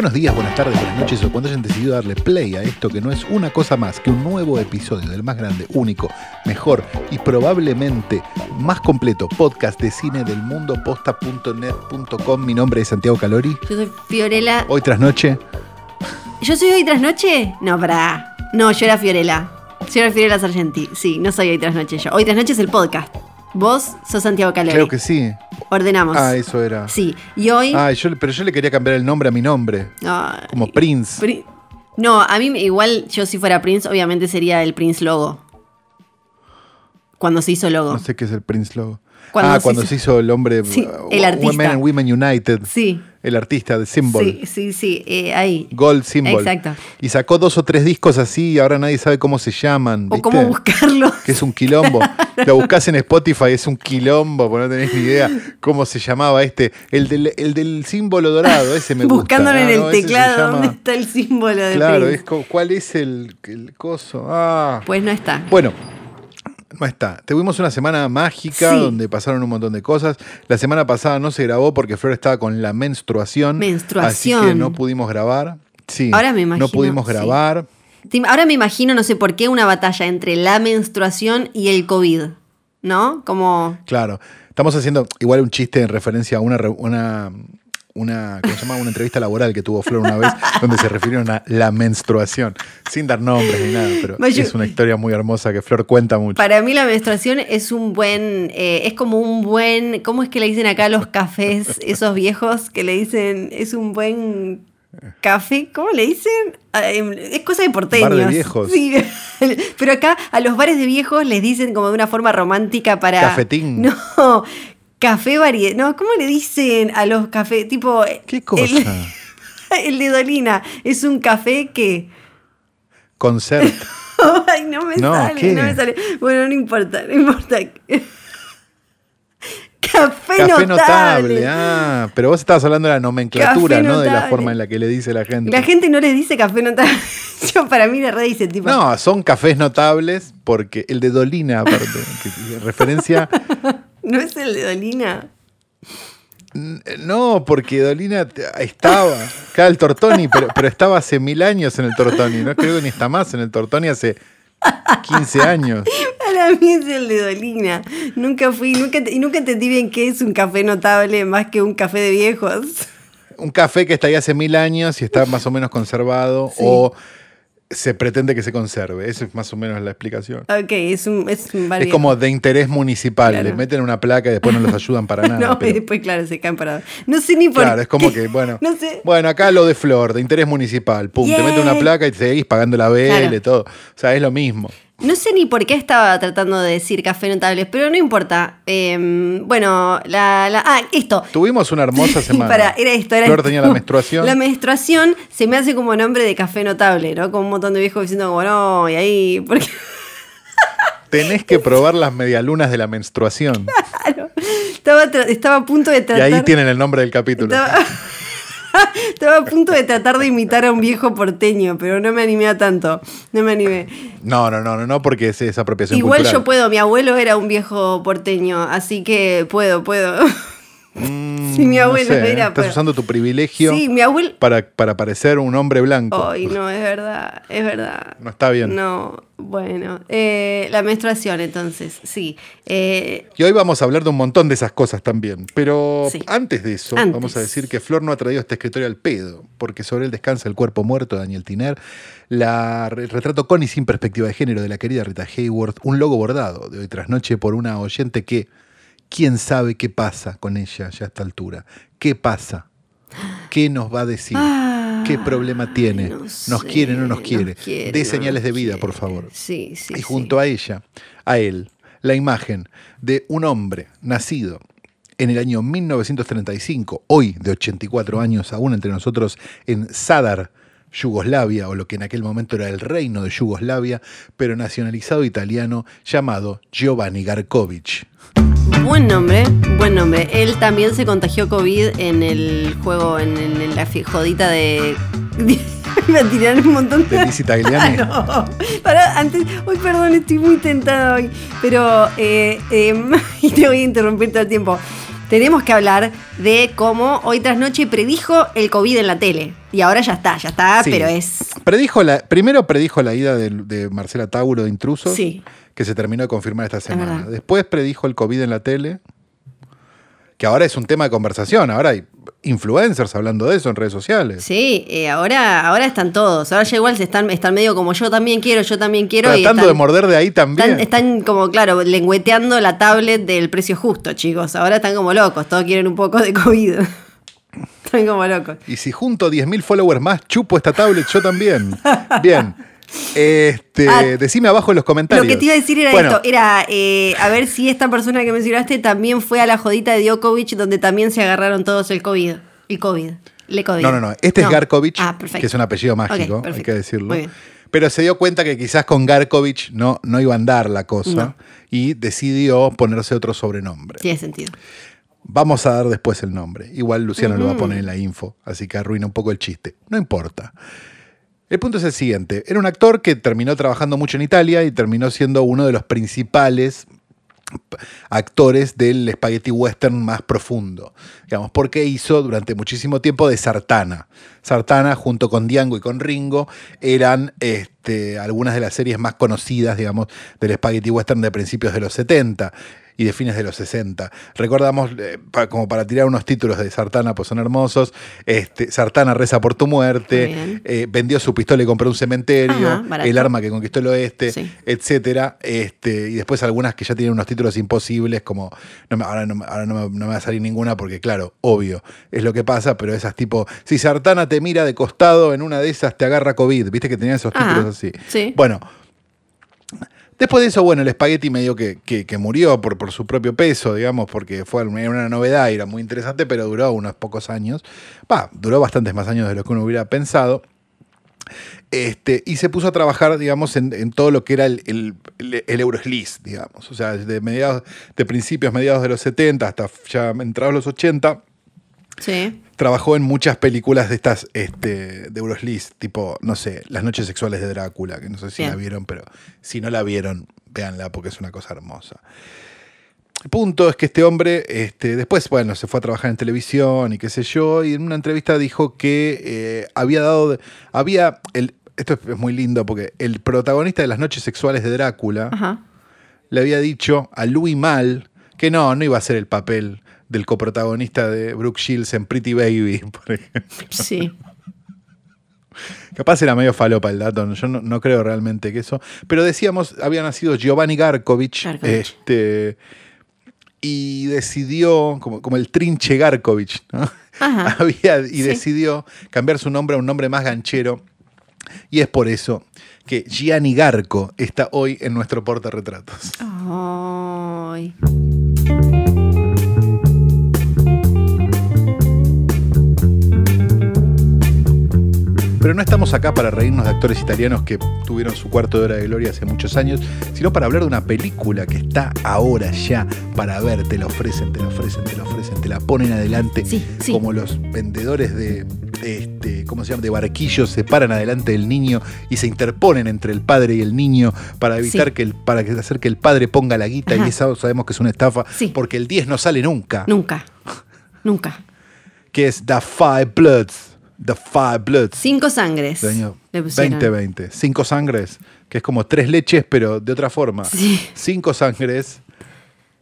Buenos días, buenas tardes, buenas noches o cuando hayan decidido darle play a esto que no es una cosa más que un nuevo episodio del más grande, único, mejor y probablemente más completo podcast de cine del mundo posta.net.com. Mi nombre es Santiago Calori. Yo soy Fiorella. Hoy tras noche. ¿Yo soy hoy tras noche? No, para. No, yo era Fiorella. Yo era Fiorella Sargenti. Sí, no soy hoy tras noche yo. Hoy tras noche es el podcast. Vos sos Santiago Calori. Creo que sí. Ordenamos. Ah, eso era. Sí. Y hoy. Ah, yo, pero yo le quería cambiar el nombre a mi nombre. Ay, Como Prince. Pri- No, a mí igual yo si fuera Prince, obviamente sería el Prince Logo. Cuando se hizo logo. No sé qué es el Prince Logo. Cuando ah, se cuando hizo- se hizo el hombre. Sí, uh, el artista. Women and Women United. Sí. El artista de Symbol. Sí, sí, sí. eh, ahí. Gold Symbol. Exacto. Y sacó dos o tres discos así y ahora nadie sabe cómo se llaman. O cómo buscarlo. Que es un quilombo. Lo buscas en Spotify, es un quilombo, porque no tenés ni idea cómo se llamaba este. El del, el del símbolo dorado, ese me gusta. Buscándolo en el teclado, llama- ¿dónde está el símbolo de Claro, es ¿cuál es el, el coso? Ah. Pues no está. Bueno, no está. Tuvimos una semana mágica Sí. donde pasaron un montón de cosas. La semana pasada no se grabó porque Flor estaba con la menstruación. Menstruación. Así que no pudimos grabar. Sí. Ahora me imagino, No pudimos grabar. Ahora me imagino, no sé por qué, una batalla entre la menstruación y el COVID. ¿No? Como. Claro. Estamos haciendo igual un chiste en referencia a una, una, ¿cómo se llama? una entrevista laboral que tuvo Flor una vez donde se refirieron a la menstruación, sin dar nombres ni nada, pero yo- es una historia muy hermosa que Flor cuenta mucho. Para mí la menstruación es un buen, eh, es como un buen, ¿cómo es que le dicen acá a los cafés, esos viejos que le dicen, es un buen café? ¿Cómo le dicen? Es cosa de porteños. Bar de viejos. Sí, pero acá a los bares de viejos les dicen como de una forma romántica para... Cafetín. No, café variedad. No, ¿cómo le dicen a los cafés? Tipo... ¿Qué cosa? El, el de Dolina es un café que... Concert. Ay, no me No, sale, ¿qué? no me sale. Bueno, no importa, no importa. Café, Café notable. notable. Ah, pero vos estabas hablando de la nomenclatura, no de la forma en la que le dice la gente. La gente no les dice café notable. Yo para mí le re dice tipo. No, son cafés notables porque el de Dolina, aparte, que referencia ¿No es el de Dolina? No, porque Dolina estaba, acá el Tortoni, pero, pero estaba hace mil años en el Tortoni, no creo que ni está más en el Tortoni hace 15 años. Para mí es el de Dolina. Nunca fui, nunca, y nunca entendí bien qué es un café notable más que un café de viejos. Un café que está ahí hace mil años y está más o menos conservado Sí. o se pretende que se conserve. Esa es más o menos la explicación. Ok, es un, es un Es como de interés municipal, Claro. le meten una placa y después no los ayudan para nada. No, y después, claro, se caen parados. No sé ni por Claro, es como qué. que, bueno, No sé. bueno, acá lo de Flor, de interés municipal, pum, te meten una placa y te seguís pagando la vela Claro. y todo. O sea, es lo mismo. No sé ni por qué estaba tratando de decir café notables, pero no importa. Eh, bueno, la, la- Ah, esto. Tuvimos una hermosa semana. Para, era esto, era Flor esto. tenía la menstruación. La menstruación se me hace como nombre de café notable, ¿no? Como un montón de viejos diciendo como no, y ahí. Tenés que probar las medialunas de la menstruación. claro, estaba, estaba a punto de Y tratar. ahí tienen el nombre del capítulo. Estaba, estaba a punto de tratar de imitar a un viejo porteño, pero no me animé a tanto. No me animé. No, no, no, no, no, porque es, es apropiación Igual cultural. yo puedo, mi abuelo era un viejo porteño, así que puedo, puedo. Mm, Sí, mi no abuelo sé, era, Estás pero- usando tu privilegio Sí, mi abuelo. para, para parecer un hombre blanco. Ay, no, es verdad, es verdad. No está bien. No, bueno. eh, la menstruación, entonces, sí. Eh, Y hoy vamos a hablar de un montón de esas cosas también. Pero Sí. antes de eso, Antes. vamos a decir que Flor no ha traído este escritorio al pedo, porque sobre él descansa el cuerpo muerto de Daniel Tiner, la, el retrato con y sin perspectiva de género de la querida Rita Hayworth, un logo bordado de hoy tras noche por una oyente que, quién sabe qué pasa con ella ya a esta altura. ¿Qué pasa? ¿Qué nos va a decir? Ay, ¿Qué problema tiene? no ¿Nos quiere o no nos quiere? quiere, De señales nos de vida, quiere. por favor. Sí, sí. y junto a ella, a él, la imagen de un hombre nacido en el año 1935, hoy de 84 años, aún entre nosotros, en Sadar, Yugoslavia, o lo que en aquel momento era el reino de Yugoslavia, pero nacionalizado italiano, llamado Giovanni Garkovich. Buen nombre, buen nombre. Él también se contagió COVID en el juego, en, el- en la jodita de. Me tiraron un montón De. Ah, no. Pará, antes. Uy, perdón, estoy muy tentada hoy. Pero. Eh, eh, y te voy a interrumpir todo el tiempo. Tenemos que hablar de cómo hoy tras noche predijo el COVID en la tele. Y ahora ya está, ya está, Sí. pero es. Predijo la, primero predijo la ida de, de Marcela Tauro de Intrusos, Sí. que se terminó de confirmar esta semana. Después predijo el COVID en la tele, que ahora es un tema de conversación. Ahora hay influencers hablando de eso en redes sociales. Sí, eh, ahora, ahora están todos. Ahora ya igual se están, están medio como yo también quiero, yo también quiero. y Tratando están- de morder de ahí también. Están, están como, claro, lengüeteando la tablet del precio justo, chicos. Ahora están como locos, todos quieren un poco de COVID. están como locos. Y si junto 10.000 followers más, chupo esta tablet yo también. Bien. Este, Ah, decime abajo en los comentarios. Lo que te iba a decir era Bueno, esto, era eh, a ver si esta persona que mencionaste también fue a la jodita de Djokovic donde también se agarraron todos el COVID. El COVID. Le COVID. No, no, no. Este es Garkovich, Ah, que es un apellido mágico, hay que decirlo. Pero se dio cuenta que quizás con Garkovich no, no iba a andar la cosa No. y decidió ponerse otro sobrenombre. Tiene sentido. Vamos a dar después el nombre. Igual Luciano lo va a poner en la info, así que arruina un poco el chiste. No importa. El punto es el siguiente. Era un actor que terminó trabajando mucho en Italia y terminó siendo uno de los principales actores del spaghetti western más profundo, digamos, porque hizo durante muchísimo tiempo de Sartana. Sartana, junto con Diango y con Ringo, eran este, algunas de las series más conocidas, digamos, del spaghetti western de principios de los 70 y de fines de los 60. Recordamos, eh, pa- como para tirar unos títulos de Sartana, pues son hermosos, este, Sartana reza por tu muerte, eh, vendió su pistola y compró un cementerio, Ajá, el arma que conquistó el oeste, Sí. etcétera. Este, y después algunas que ya tienen unos títulos imposibles, como no me- ahora, no, me- ahora no me, no me va a salir ninguna porque, claro, obvio, es lo que pasa, pero esas tipo, si Sartana te mira de costado, en una de esas te agarra COVID, viste que tenía esos Ajá, títulos así. sí. Bueno. Después de eso, bueno, el espagueti medio que, que- murió por, por su propio peso, digamos, porque fue una una novedad y era muy interesante, pero duró unos pocos años. Va, duró bastantes más años de lo que uno hubiera pensado. Este, y se puso a trabajar, digamos, en, en todo lo que era el, el, el, el Euroslis, digamos. O sea, de mediados, de principios, mediados de los 70 hasta ya entrados los 80, Sí. trabajó en muchas películas de estas este, de Euroslis, tipo, no sé, Las noches sexuales de Drácula, que no sé si Bien. la vieron, pero si no la vieron, véanla porque es una cosa hermosa. El punto es que este hombre, este, después, bueno, se fue a trabajar en televisión y qué sé yo, y en una entrevista dijo que eh, había dado, había, el, esto es muy lindo porque el protagonista de las noches sexuales de Drácula Ajá. le había dicho a Louis Mal que no, no iba a ser el papel del coprotagonista de Brooke Shields en Pretty Baby, por ejemplo. Sí. Capaz era medio falopa el dato, yo no, no creo realmente que eso. Pero decíamos, había nacido Giovanni Garkovich, Garkovich. este, y decidió, como, como el trinche Garkovich, ¿no? Ajá. Había- y Sí. decidió cambiar su nombre a un nombre más ganchero. Y es por eso que Gianni Garco está hoy en nuestro portarretratos. Ay. Pero no estamos acá para reírnos de actores italianos que tuvieron su cuarto de hora de gloria hace muchos años, sino para hablar de una película que está ahora ya para ver. Te la ofrecen, te la ofrecen, te la ofrecen, te la ponen adelante. Sí, sí. Como los vendedores de, este, ¿cómo se llama? De barquillos se paran adelante del niño y se interponen entre el padre y el niño para evitar Sí. que el, para hacer que el padre ponga la guita Ajá. y eso sabemos que es una estafa Sí. porque el 10 no sale nunca. Nunca. Nunca. Que es The Five Bloods. The Five Bloods. Cinco sangres. del año le pusieron. 2020. Cinco sangres, que es como tres leches, pero de otra forma. Sí. Cinco sangres,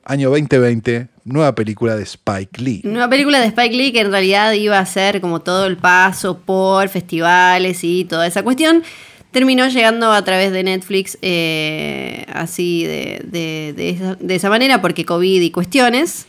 año 2020, nueva película de Spike Lee. Una película de Spike Lee que en realidad iba a ser como todo el paso por festivales y toda esa cuestión. Terminó llegando a través de Netflix eh, así de, de- de esa, de esa manera porque COVID y cuestiones.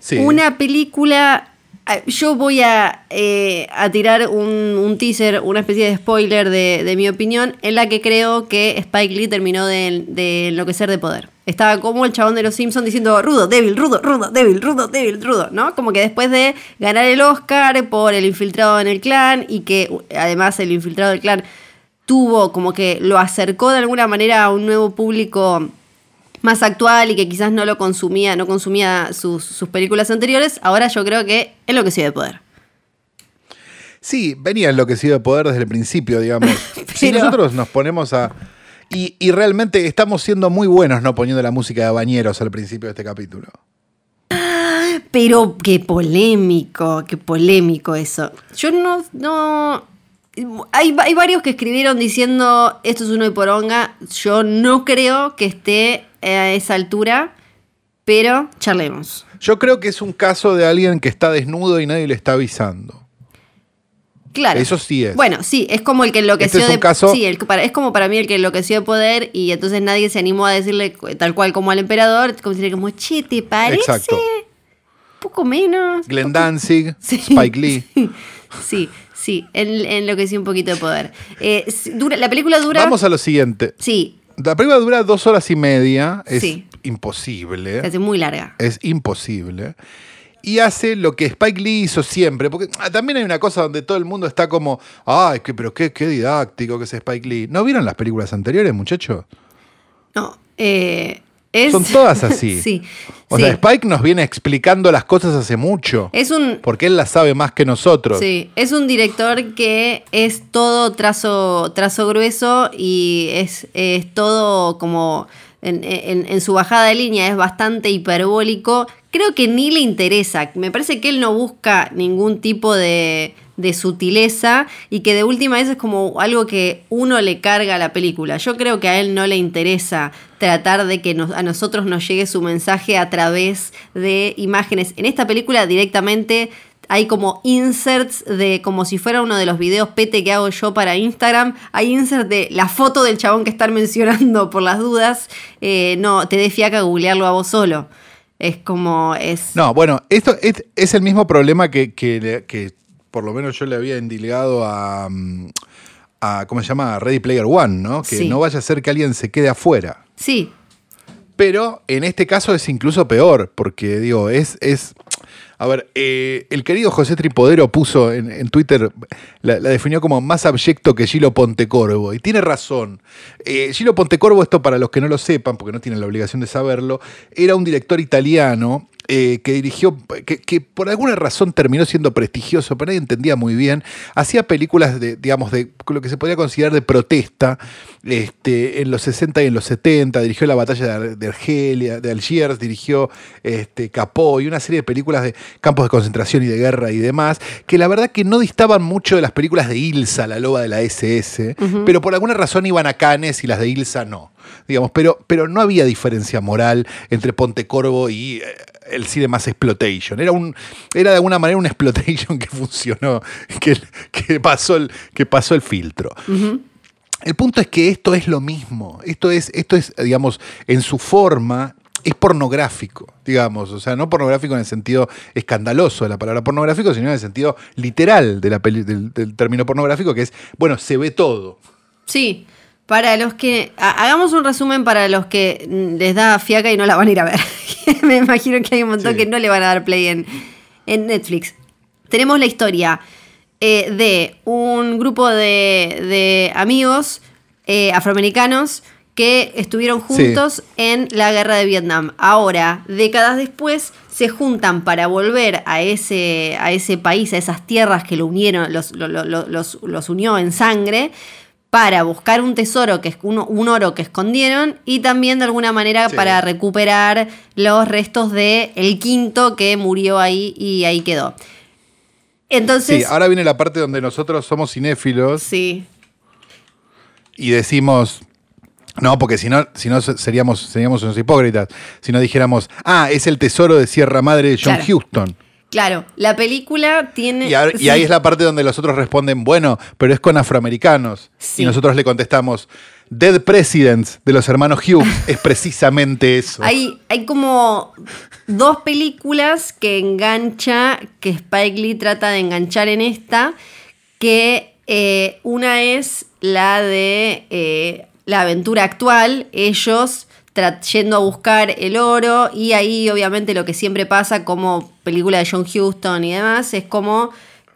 Sí. Una película. Ah, Yo voy a, eh, a tirar un, un teaser, una especie de spoiler de, de mi opinión, en la que creo que Spike Lee terminó de, de enloquecer de poder. Estaba como el chabón de los Simpsons diciendo rudo, débil, rudo, rudo, débil, rudo, débil, rudo, ¿no? Como que después de ganar el Oscar por el infiltrado en el clan y que además el infiltrado del clan tuvo como que lo acercó de alguna manera a un nuevo público más actual y que quizás no lo consumía, no consumía sus, sus películas anteriores, ahora yo creo que enloqueció de poder. Sí, venía enloquecido de poder desde el principio, digamos. Si Pero- nosotros nos ponemos a. Y, y realmente estamos siendo muy buenos no poniendo la música de bañeros al principio de este capítulo. Pero qué polémico, qué polémico eso. Yo no, no. Hay, hay varios que escribieron diciendo esto es uno de poronga. Yo no creo que esté a esa altura, pero charlemos. Yo creo que es un caso de alguien que está desnudo y nadie le está avisando. Claro. Eso sí es. Bueno, sí, es como el que enloqueció Este es un de caso- sí, el- es como para mí el que enloqueció de poder y entonces nadie se animó a decirle tal cual como al emperador, como decirle como, che, ¿te parece? Exacto. Un poco menos. Glenn Danzig, Sí. Spike Lee. Sí, sí, en, enloqueció un poquito de poder. Eh, dura, la película dura. Vamos a lo siguiente. Sí, La película dura dos horas y media. Es Sí. imposible. se hace muy larga. Es imposible. Y hace lo que Spike Lee hizo siempre. Porque ah, también hay una cosa donde todo el mundo está como, ay, que, pero qué, qué didáctico que es Spike Lee. ¿No vieron las películas anteriores, muchachos? No, eh, es. Son todas así. sí. O sí. sea, Spike nos viene explicando las cosas hace mucho. Es un. Porque él las sabe más que nosotros. Sí, es un director que es todo trazo, trazo grueso y es, es todo como en, en- en su bajada de línea es bastante hiperbólico. Creo que ni le interesa. Me parece que él no busca ningún tipo de, de sutileza y que de última vez es como algo que uno le carga a la película. Yo creo que a él no le interesa tratar de que nos- a nosotros nos llegue su mensaje a través de imágenes. En esta película directamente hay como inserts de como si fuera uno de los videos pete que hago yo para Instagram. Hay inserts de la foto del chabón que están mencionando por las dudas. Eh, no, te dé fiaca googlearlo a vos solo. Es como es. No, bueno, esto es, es el mismo problema que, que, que por lo menos yo le había endilgado a, mm, a ¿cómo se llama? A Ready Player One, ¿no? Que Sí. no vaya a ser que alguien se quede afuera. Sí, Pero en este caso es incluso peor, porque digo, es. es a ver, eh, el querido José Tripodero puso en, Twitter, la, la definió como más abyecto que Gilo Pontecorvo, y tiene razón. Eh, Gilo Pontecorvo, esto para los que no lo sepan, porque no tienen la obligación de saberlo, era un director italiano eh, que dirigió, que, que por alguna razón terminó siendo prestigioso, pero nadie entendía muy bien. Hacía películas de, digamos, de lo que se podría considerar de protesta este, en los 60 y en los 70. Dirigió la batalla de, de Argelia, de Algiers, dirigió este, Capó y una serie de películas de campos de concentración y de guerra y demás, que la verdad que no distaban mucho de las películas de Ilsa, la loba de la SS, pero por alguna razón iban a Cannes y las de Ilsa no. Digamos, pero, pero no había diferencia moral entre Pontecorvo y eh, el cine más exploitation. Era, un, era de alguna manera un exploitation que funcionó, que, que, pasó, el, que pasó el filtro. El punto es que esto es lo mismo. Esto es, esto es, digamos, en su forma, es pornográfico, digamos. O sea, no pornográfico en el sentido escandaloso de la palabra pornográfico, sino en el sentido literal de la peli- del, del término pornográfico, que es, bueno, se ve todo. sí. Para los que. ha- Hagamos un resumen para los que mm, les da fiaca y no la van a ir a ver. Me imagino que hay un montón Sí. que no le van a dar play en, en Netflix. Tenemos la historia eh, de un grupo de, de amigos eh, afroamericanos que estuvieron Sí. juntos en la guerra de Vietnam. Ahora, décadas después, se juntan para volver a ese, a ese país, a esas tierras que lo unieron, los, lo- lo- lo- los, los unió en sangre, para buscar un tesoro, que es un, un oro que escondieron, y también de alguna manera Sí. para recuperar los restos de el quinto que murió ahí y ahí quedó. Entonces, Sí, ahora viene la parte donde nosotros somos cinéfilos sí, y decimos. No, porque si no, si no seríamos, seríamos unos hipócritas. Si no dijéramos, ah, es el tesoro de Sierra Madre de John Claro. Houston. Claro, la película tiene... Y, ahora- y sí. ahí es la parte donde los otros responden, bueno, pero es con afroamericanos. Sí. Y nosotros le contestamos, Dead Presidents de los hermanos Hughes es precisamente eso. Hay, hay como dos películas que engancha, que Spike Lee trata de enganchar en esta, que eh, una es la de eh, la aventura actual, ellos yendo a buscar el oro y ahí obviamente lo que siempre pasa como película de John Huston y demás es como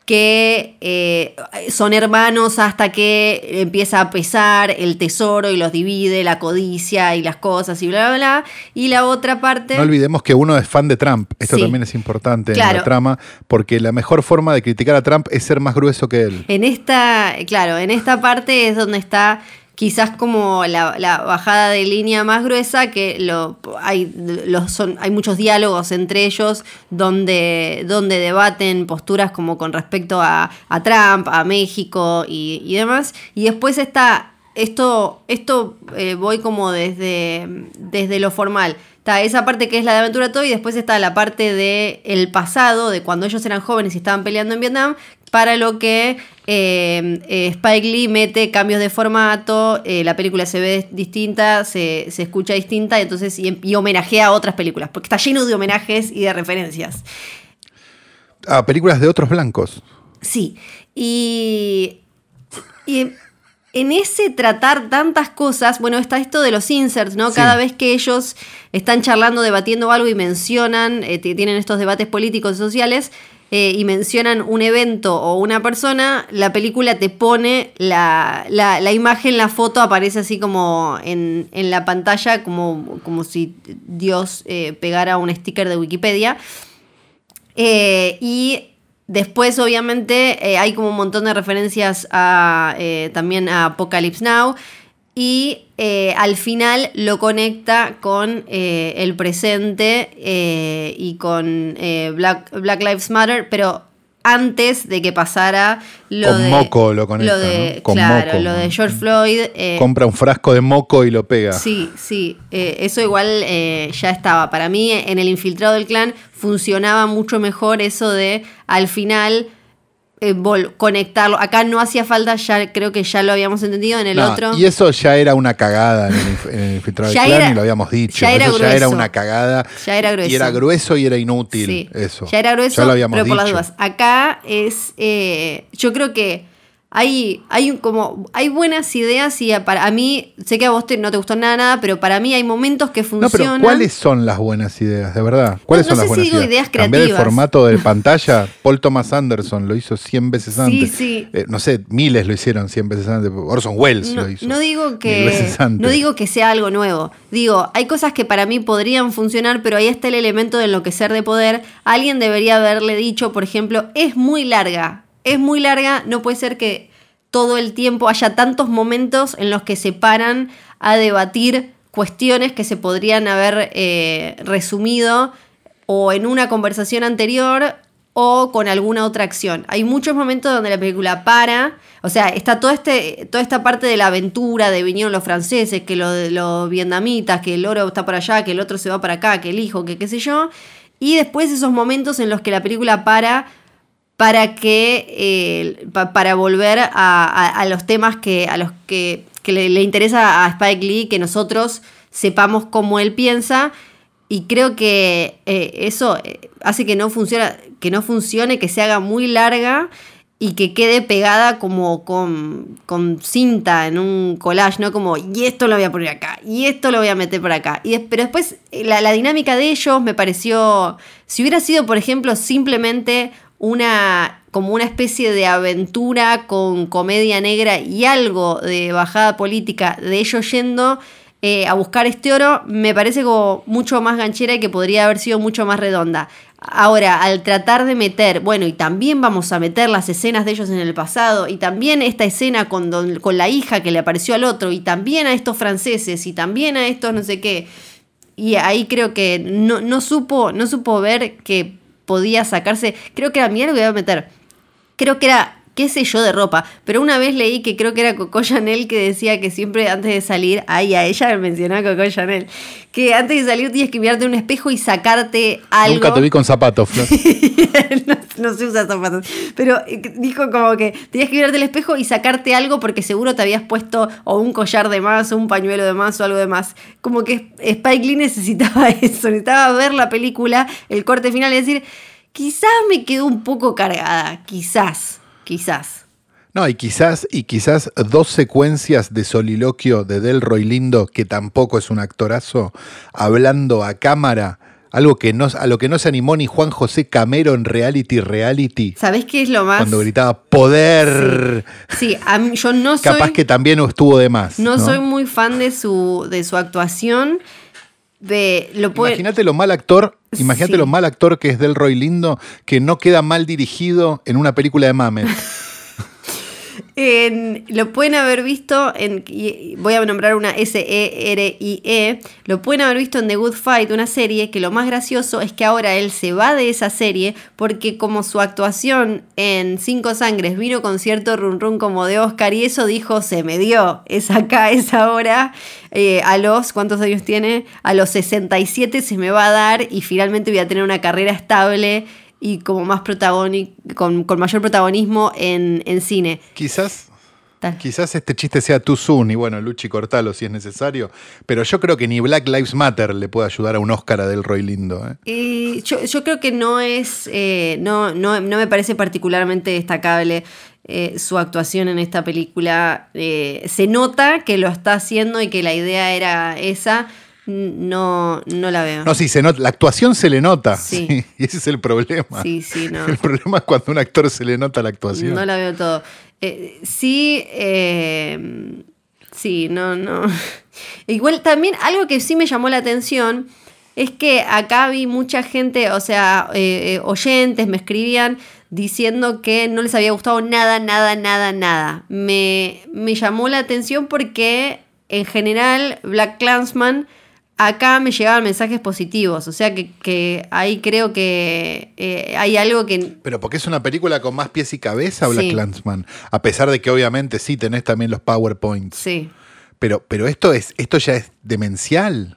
que eh, son hermanos hasta que empieza a pesar el tesoro y los divide, la codicia y las cosas y bla, bla, bla. Y la otra parte... No olvidemos que uno es fan de Trump. Esto también es importante en la trama, porque la mejor forma de criticar a Trump es ser más grueso que él. En esta, claro, en esta parte es donde está quizás como la, bajada de línea más gruesa, que lo, hay, son, hay muchos diálogos entre ellos donde, donde debaten posturas como con respecto a, Trump, a México y, demás. Y después está, esto, esto eh, voy como desde, desde lo formal. Está esa parte que es la de Aventura Todo y después está la parte de el pasado, de cuando ellos eran jóvenes y estaban peleando en Vietnam, para lo que eh, eh, Spike Lee mete cambios de formato, eh, la película se ve distinta, se, escucha distinta, entonces y, homenajea a otras películas, porque está lleno de homenajes y de referencias. A películas de otros blancos. Sí, y, en ese tratar tantas cosas, bueno, está esto de los inserts, ¿no? Cada vez que ellos están charlando, debatiendo algo y mencionan, tienen estos debates políticos y sociales, eh, y mencionan un evento o una persona, la película te pone la, imagen, la foto aparece así como en, la pantalla, como, como si Dios eh, pegara un sticker de Wikipedia. Eh, y después, obviamente, hay como un montón de referencias a, también a Apocalypse Now y eh, al final lo conecta con eh, el presente eh, y con Black, Black, Lives Matter, pero antes de que pasara lo con de. moco lo conecta. Lo de, claro, lo de George Floyd. Compra un frasco de moco y lo pega. Sí, sí. eso igual ya estaba. Para mí, en el infiltrado del clan funcionaba mucho mejor eso de al final eh, conectarlo. Acá no hacía falta, ya creo que ya lo habíamos entendido en el otro. Y eso ya era una cagada en el, infiltrado del clan y lo habíamos dicho. Ya era, ya era una cagada. Ya era grueso. Y era grueso y era inútil. Eso. Ya era grueso, lo habíamos pero por las dudas. Acá es. Eh, yo creo que hay, hay, como, hay buenas ideas y para a mí, sé que a vos no te gustó nada, nada, pero para mí hay momentos que funcionan. No, pero ¿cuáles son las buenas ideas, de verdad? ¿Cuáles son las buenas ideas? ideas creativas. El formato de pantalla, Paul Thomas Anderson lo hizo 100 veces antes. Sí, sí. Eh, no sé, miles lo hicieron 100 veces antes. Orson Welles lo hizo. No digo, que, no digo que sea algo nuevo. Digo, hay cosas que para mí podrían funcionar, pero ahí está el elemento de enloquecer de poder. Alguien debería haberle dicho, por ejemplo, es muy larga. Es muy larga, no puede ser que todo el tiempo haya tantos momentos en los que se paran a debatir cuestiones que se podrían haber eh, resumido o en una conversación anterior o con alguna otra acción. Hay muchos momentos donde la película para, o sea, está todo este, toda esta parte de la aventura de vinieron los franceses, que los, los vietnamitas, que el oro está por allá, que el otro se va para acá, que el hijo, que qué sé yo, y después esos momentos en los que la película para para que eh, para volver a, los temas que a los que, le, interesa a Spike Lee que nosotros sepamos cómo él piensa y creo que eh, eso eh, hace que no funcione que no funcione que se haga muy larga y que quede pegada como con, cinta en un collage, ¿no? Como, y esto lo voy a poner acá, y esto lo voy a meter por acá. Y pero después, la, la dinámica de ellos me pareció, si hubiera sido, por ejemplo, simplemente una como una especie de aventura con comedia negra y algo de bajada política de ellos yendo eh, a buscar este oro, me parece como mucho más ganchera y que podría haber sido mucho más redonda. Ahora, al tratar de meter, bueno, y también vamos a meter las escenas de ellos en el pasado, y también esta escena con, con la hija que le apareció al otro, y también a estos franceses, y también a estos no sé qué. Y ahí creo que no, no, supo, no supo ver que podía sacarse, creo que era mía lo que iba a meter, creo que era qué sé yo de ropa, pero una vez leí que creo que era Coco Chanel que decía que siempre antes de salir, ay, a ella me mencionaba Coco Chanel, que antes de salir tienes que mirarte un espejo y sacarte algo. Nunca te vi con zapatos, Flor. no, se usa zapatos, pero eh, dijo como que tenías que mirarte el espejo y sacarte algo porque seguro te habías puesto o un collar de más o un pañuelo de más o algo de más. Como que Spike Lee necesitaba eso, necesitaba ver la película, el corte final y decir, quizás me quedó un poco cargada, quizás. Quizás. No, y quizás, y quizás dos secuencias de soliloquio de Delroy Lindo, que tampoco es un actorazo, hablando a cámara, algo que no, a lo que no se animó ni Juan José Camero en Reality Reality. ¿Sabés qué es lo más? Cuando gritaba poder. Sí, a mí- yo no soy. Capaz que también estuvo de más. no, ¿no? soy muy fan de su, de su actuación. De, lo puede- Imagínate lo mal actor, imagínate Sí. lo mal actor que es Delroy Lindo, que no queda mal dirigido en una película de Mamet. En- lo pueden haber visto en. Voy a nombrar una S-E-R-I-E. Lo pueden haber visto en The Good Fight, una serie que lo más gracioso es que ahora él se va de esa serie porque, como su actuación en Cinco Sangres vino con cierto run run como de Oscar y eso dijo: Se me dio. Es acá, es ahora. eh, a los. ¿Cuántos años tiene? A los 67 se me va a dar y finalmente voy a tener una carrera estable y como más protagónico, con, con mayor protagonismo en, en cine. Quizás, Tal. quizás este chiste sea too soon y bueno, Luchi cortalo si es necesario, pero yo creo que ni Black Lives Matter le puede ayudar a un Oscar a Delroy Lindo. ¿eh? Y yo, yo creo que no es, eh, no, no, no me parece particularmente destacable eh, su actuación en esta película. Eh, se nota que lo está haciendo y que la idea era esa. No, no la veo. No, sí, se nota, la actuación se le nota, Sí. sí, y ese es el problema. Sí, sí, no. El problema es cuando a un actor se le nota la actuación. No la veo todo. Eh, sí, eh, sí, no, no. Igual también algo que sí me llamó la atención es que acá vi mucha gente, o sea, eh, eh, oyentes me escribían diciendo que no les había gustado nada, nada, nada, nada. Me, me llamó la atención porque en general Black Clansman acá me llegaban mensajes positivos, o sea que, que ahí creo que eh, hay algo que Pero porque es una película con más pies y cabeza, Black Sí. Clansman. A pesar de que obviamente sí tenés también los PowerPoints. sí. Pero, pero esto es, esto ya es demencial.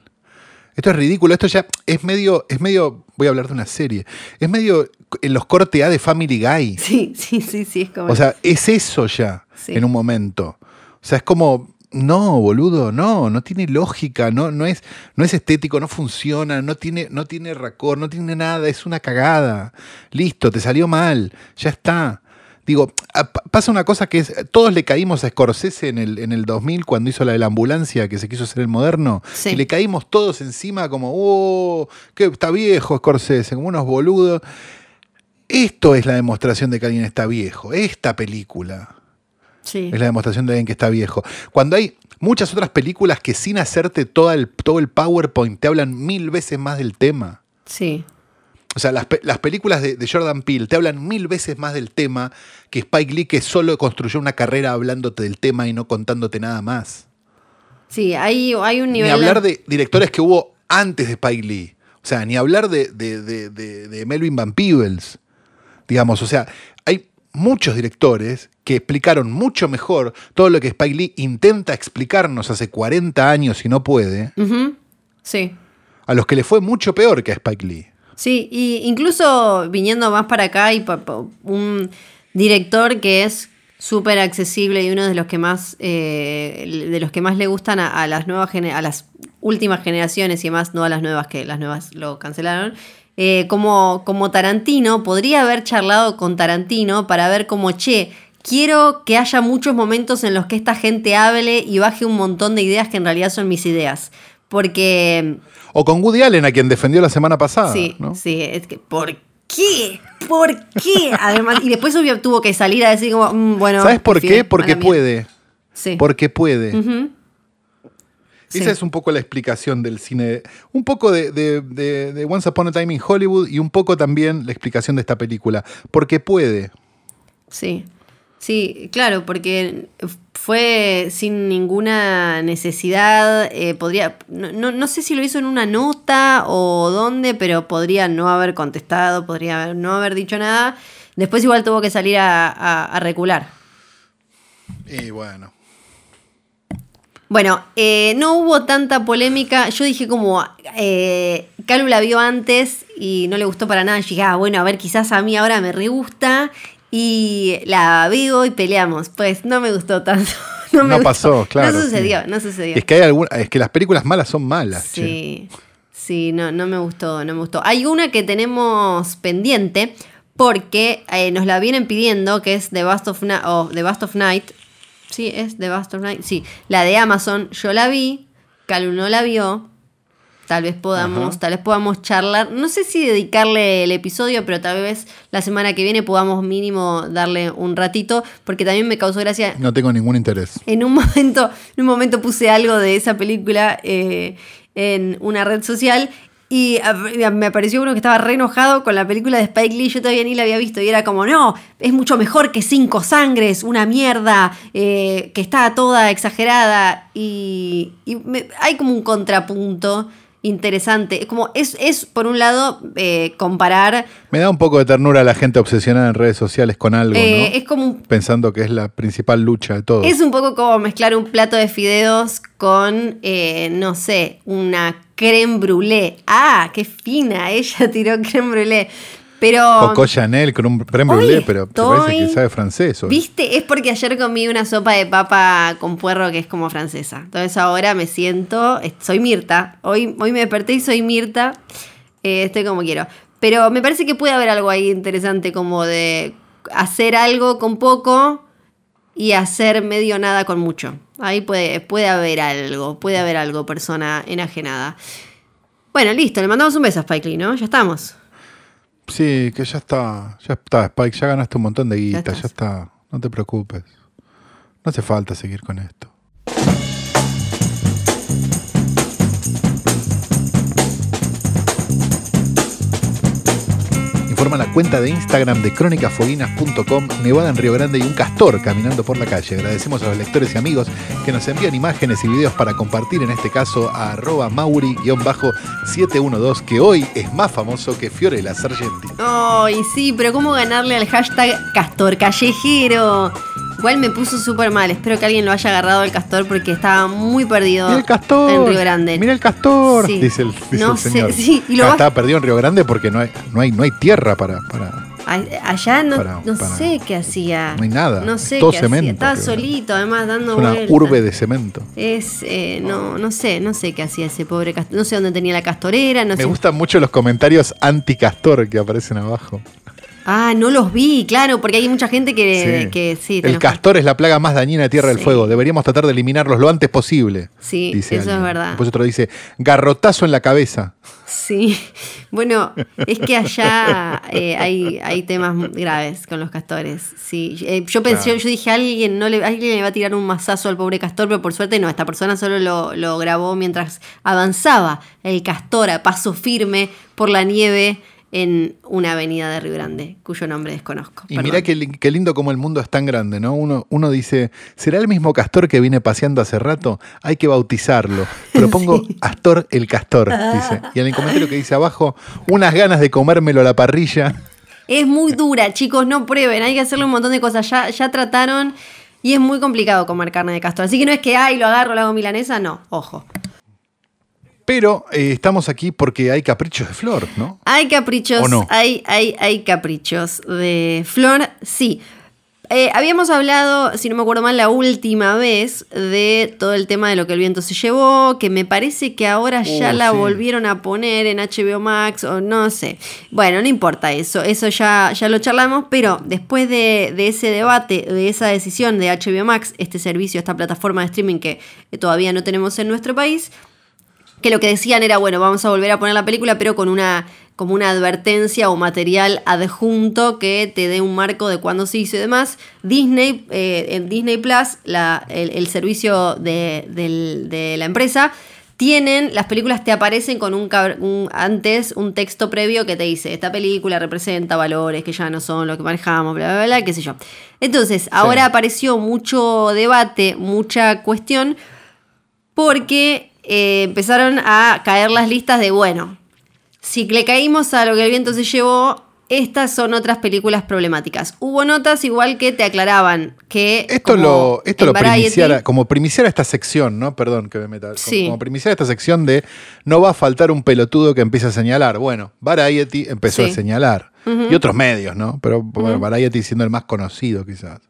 Esto es ridículo. Esto ya es medio, es medio. Voy a hablar de una serie. Es medio en los corte A de Family Guy. Sí, sí, sí, sí, es como. O sea, es eso ya Sí. en un momento. O sea, es como. No, boludo, no, no tiene lógica, no, no, es, no es estético, no funciona, no tiene, no tiene racor, no tiene nada, es una cagada. Listo, te salió mal, ya está. Digo, pasa una cosa que es, todos le caímos a Scorsese en el, en el 2000 cuando hizo la de la ambulancia que se quiso hacer el moderno, Sí. y le caímos todos encima como, oh, que está viejo Scorsese, como unos boludos. Esto es la demostración de que alguien está viejo, esta película. Sí. Es la demostración de alguien que está viejo. Cuando hay muchas otras películas que sin hacerte todo el, todo el PowerPoint te hablan mil veces más del tema. Sí. O sea, las, las películas de, de Jordan Peele te hablan mil veces más del tema que Spike Lee que solo construyó una carrera hablándote del tema y no contándote nada más. Sí, hay, hay un Ni nivel. hablar de directores que hubo antes de Spike Lee. O sea, ni hablar de, de- de- Melvin Van Peebles. Digamos, o sea, muchos directores que explicaron mucho mejor todo lo que Spike Lee intenta explicarnos hace 40 años y no puede, Sí. a los que le fue mucho peor que a Spike Lee. Sí, y incluso viniendo más para acá y pa- pa- un director que es súper accesible y uno de los que más eh, de los que más le gustan a, a las nuevas a las últimas generaciones y más no a las nuevas que las nuevas lo cancelaron eh, como como Tarantino podría haber charlado con Tarantino para ver como che quiero que haya muchos momentos en los que esta gente hable y baje un montón de ideas que en realidad son mis ideas porque O con Woody Allen, a quien defendió la semana pasada. Sí, ¿no? sí, es que ¿por qué? ¿Por qué? Además, y después obvio tuvo que salir a decir como, mm, bueno. ¿Sabes por qué? Porque puede. Sí. Porque puede. Ujú. Sí. Esa es un poco la explicación del cine. Un poco de, de- de- de Once Upon a Time in Hollywood y un poco también la explicación de esta película. Porque puede. Sí. Sí, claro, porque fue sin ninguna necesidad, eh, podría, no, no, no sé si lo hizo en una nota o dónde, pero podría no haber contestado, podría no haber dicho nada. Después igual tuvo que salir a, a- a recular. Y bueno. Bueno, eh, no hubo tanta polémica. Yo dije como, eh, Calu la vio antes y no le gustó para nada. Yo dije, ah, bueno, a ver, quizás a mí ahora me re gusta y la veo y peleamos. Pues no me gustó tanto. No, me No gustó. pasó, claro, No sucedió, sí. no sucedió. Es que hay alguna, es que las películas malas son malas. che. Sí, sí, no, no me gustó, no me gustó. Hay una que tenemos pendiente porque eh, nos la vienen pidiendo, que es The Bust of, The Bust of Night. Sí, es The of Night. Sí, la de Amazon, yo la vi, Calu no la vio. Tal vez podamos, tal vez podamos charlar. No sé si dedicarle el episodio, pero tal vez la semana que viene podamos mínimo darle un ratito, porque también me causó gracia. No tengo ningún interés. En un momento, en un momento puse algo de esa película eh, en una red social y me apareció uno que estaba re enojado con la película de Spike Lee. Yo todavía ni la había visto. Y era como, no, es mucho mejor que Cinco Sangres, una mierda, eh, que está toda exagerada. Y, hay como un contrapunto interesante. Es como, es, es por un lado, eh, comparar. Me da un poco de ternura a la gente obsesionada en redes sociales con algo, eh, ¿no? Es como. Pensando que es la principal lucha de todo. Es un poco como mezclar un plato de fideos con, eh, no sé, una creme brûlée. Ah, qué fina, ella tiró creme brûlée. Pero. Coco Chanel con un creme brûlée, pero parece que sabe francés. ¿Viste? Es porque ayer comí una sopa de papa con puerro que es como francesa. Entonces ahora me siento. Soy Mirta. Hoy, hoy me desperté y soy Mirta. Eh, estoy como quiero. Pero me parece que puede haber algo ahí interesante, como de hacer algo con poco y hacer medio nada con mucho. Ahí puede, puede haber algo, puede haber algo, persona enajenada. Bueno, listo, le mandamos un beso a Spike Lee, ¿no? Ya estamos. Sí, que ya está, ya está, Spike, ya ganaste un montón de guita, ya, ya está, no te preocupes. No hace falta seguir con esto. Informa la cuenta de Instagram de crónicafoguinas.com, Nevada en Río Grande y un castor caminando por la calle. Agradecemos a los lectores y amigos que nos envían imágenes y videos para compartir, en este caso a arroba mauri-712, que hoy es más famoso que Fiorella Sargenti. Ay, sí, pero ¿cómo ganarle al hashtag castor callejero? Igual me puso súper mal. Espero que alguien lo haya agarrado el castor porque estaba muy perdido mira el castor, en Río Grande. Mira el castor, dice el, no señor. sí, Estaba perdido en Río Grande porque no hay, no hay, no hay tierra para, para Allá no, no sé qué hacía. No hay nada. No sé todo qué cemento, hacía. Estaba solito, además dando es una urbe de cemento. Es, eh, no, no sé, no sé qué hacía ese pobre castor. No sé dónde tenía la castorera. No Me gustan mucho los comentarios anti-castor que aparecen abajo. Ah, no los vi, claro, porque hay mucha gente que sí. el castor es la plaga más dañina de Tierra del Fuego. Deberíamos tratar de eliminarlos lo antes posible. Sí, eso es verdad. Después otro dice, garrotazo en la cabeza. Sí, bueno, es que allá eh, hay, hay temas graves con los castores. Sí, eh, yo pensé, yo, dije, alguien no le, alguien le va a tirar un mazazo al pobre castor, pero por suerte no, esta persona solo lo, lo grabó mientras avanzaba el castor a paso firme por la nieve en una avenida de Río Grande, cuyo nombre desconozco. Y mira qué, lindo como el mundo es tan grande, ¿no? Uno, uno dice, ¿será el mismo castor que vine paseando hace rato? Hay que bautizarlo. Propongo Astor el Castor, dice. Y en el comentario que dice abajo, unas ganas de comérmelo a la parrilla. Es muy dura, chicos, no prueben, hay que hacerle un montón de cosas. Ya, ya trataron y es muy complicado comer carne de castor. Así que no es que, ay, lo agarro, lo hago milanesa, no, ojo. Pero eh, estamos aquí porque hay caprichos de Flor, ¿no? Hay caprichos, hay, hay, hay caprichos de Flor, sí. Eh, habíamos hablado, si no me acuerdo mal, la última vez de todo el tema de lo que el viento se llevó, que me parece que ahora ya uh, la volvieron a poner en HBO Max o no sé. Bueno, no importa eso, eso ya, ya lo charlamos, pero después de, de ese debate, de esa decisión de HBO Max, este servicio, esta plataforma de streaming que todavía no tenemos en nuestro país, que lo que decían era, bueno, vamos a volver a poner la película, pero con una como una advertencia o material adjunto que te dé un marco de cuándo se hizo y demás. Disney, eh, en Disney Plus, el, servicio de, la empresa, tienen, las películas te aparecen con un, antes un texto previo que te dice, esta película representa valores que ya no son lo que manejamos, bla, bla, bla, qué sé yo. Entonces, ahora apareció mucho debate, mucha cuestión, porque eh, empezaron a caer las listas de, bueno, si le caímos a lo que el viento se llevó, estas son otras películas problemáticas. Hubo notas igual que te aclaraban que... Esto lo, esto lo primiciara, como primiciara esta sección, ¿no? Perdón que me meta. Como primiciara esta sección de no va a faltar un pelotudo que empiece a señalar. Bueno, Variety empezó a señalar. Y otros medios, ¿no? Pero Variety siendo el más conocido quizás.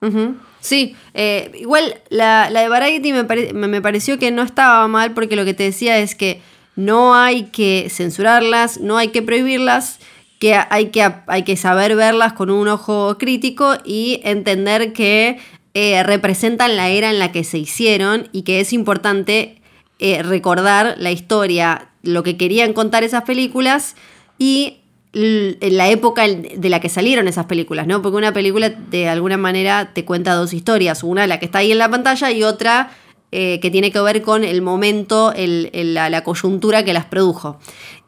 Sí, eh, igual la, de Variety me, me pareció que no estaba mal porque lo que te decía es que no hay que censurarlas, no hay que prohibirlas que hay que, hay que saber verlas con un ojo crítico y entender que eh, representan la era en la que se hicieron y que es importante eh, recordar la historia, lo que querían contar esas películas y la época de la que salieron esas películas, ¿no? Porque una película de alguna manera te cuenta dos historias, una la que está ahí en la pantalla y otra eh, que tiene que ver con el momento, la, coyuntura que las produjo.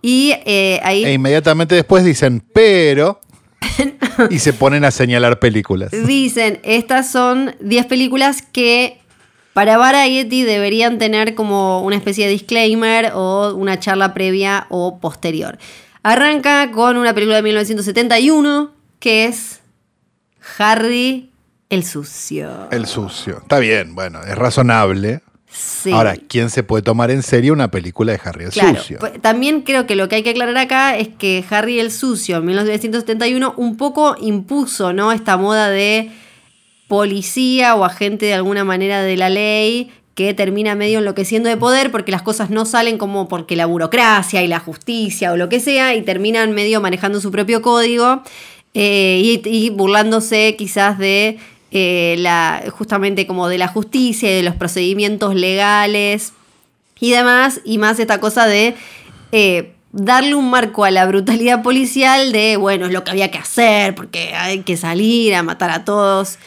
Y eh, ahí... E inmediatamente después dicen, pero... y se ponen a señalar películas. Dicen, estas son 10 películas que para Variety deberían tener como una especie de disclaimer o una charla previa o posterior. Arranca con una película de 1971 que es Harry el sucio. El sucio. Está bien, bueno, es razonable. Ahora, ¿quién se puede tomar en serio una película de Harry el Sucio? Pues, también creo que lo que hay que aclarar acá es que Harry el Sucio en 1971 un poco impuso ¿no? esta moda de policía o agente de alguna manera de la ley que termina medio enloqueciendo de poder porque las cosas no salen como porque la burocracia y la justicia o lo que sea y terminan medio manejando su propio código eh, y burlándose quizás de eh, la, justamente como de la justicia y de los procedimientos legales y demás, y más esta cosa de eh, darle un marco a la brutalidad policial de, bueno, es lo que había que hacer, porque hay que salir a matar a todos.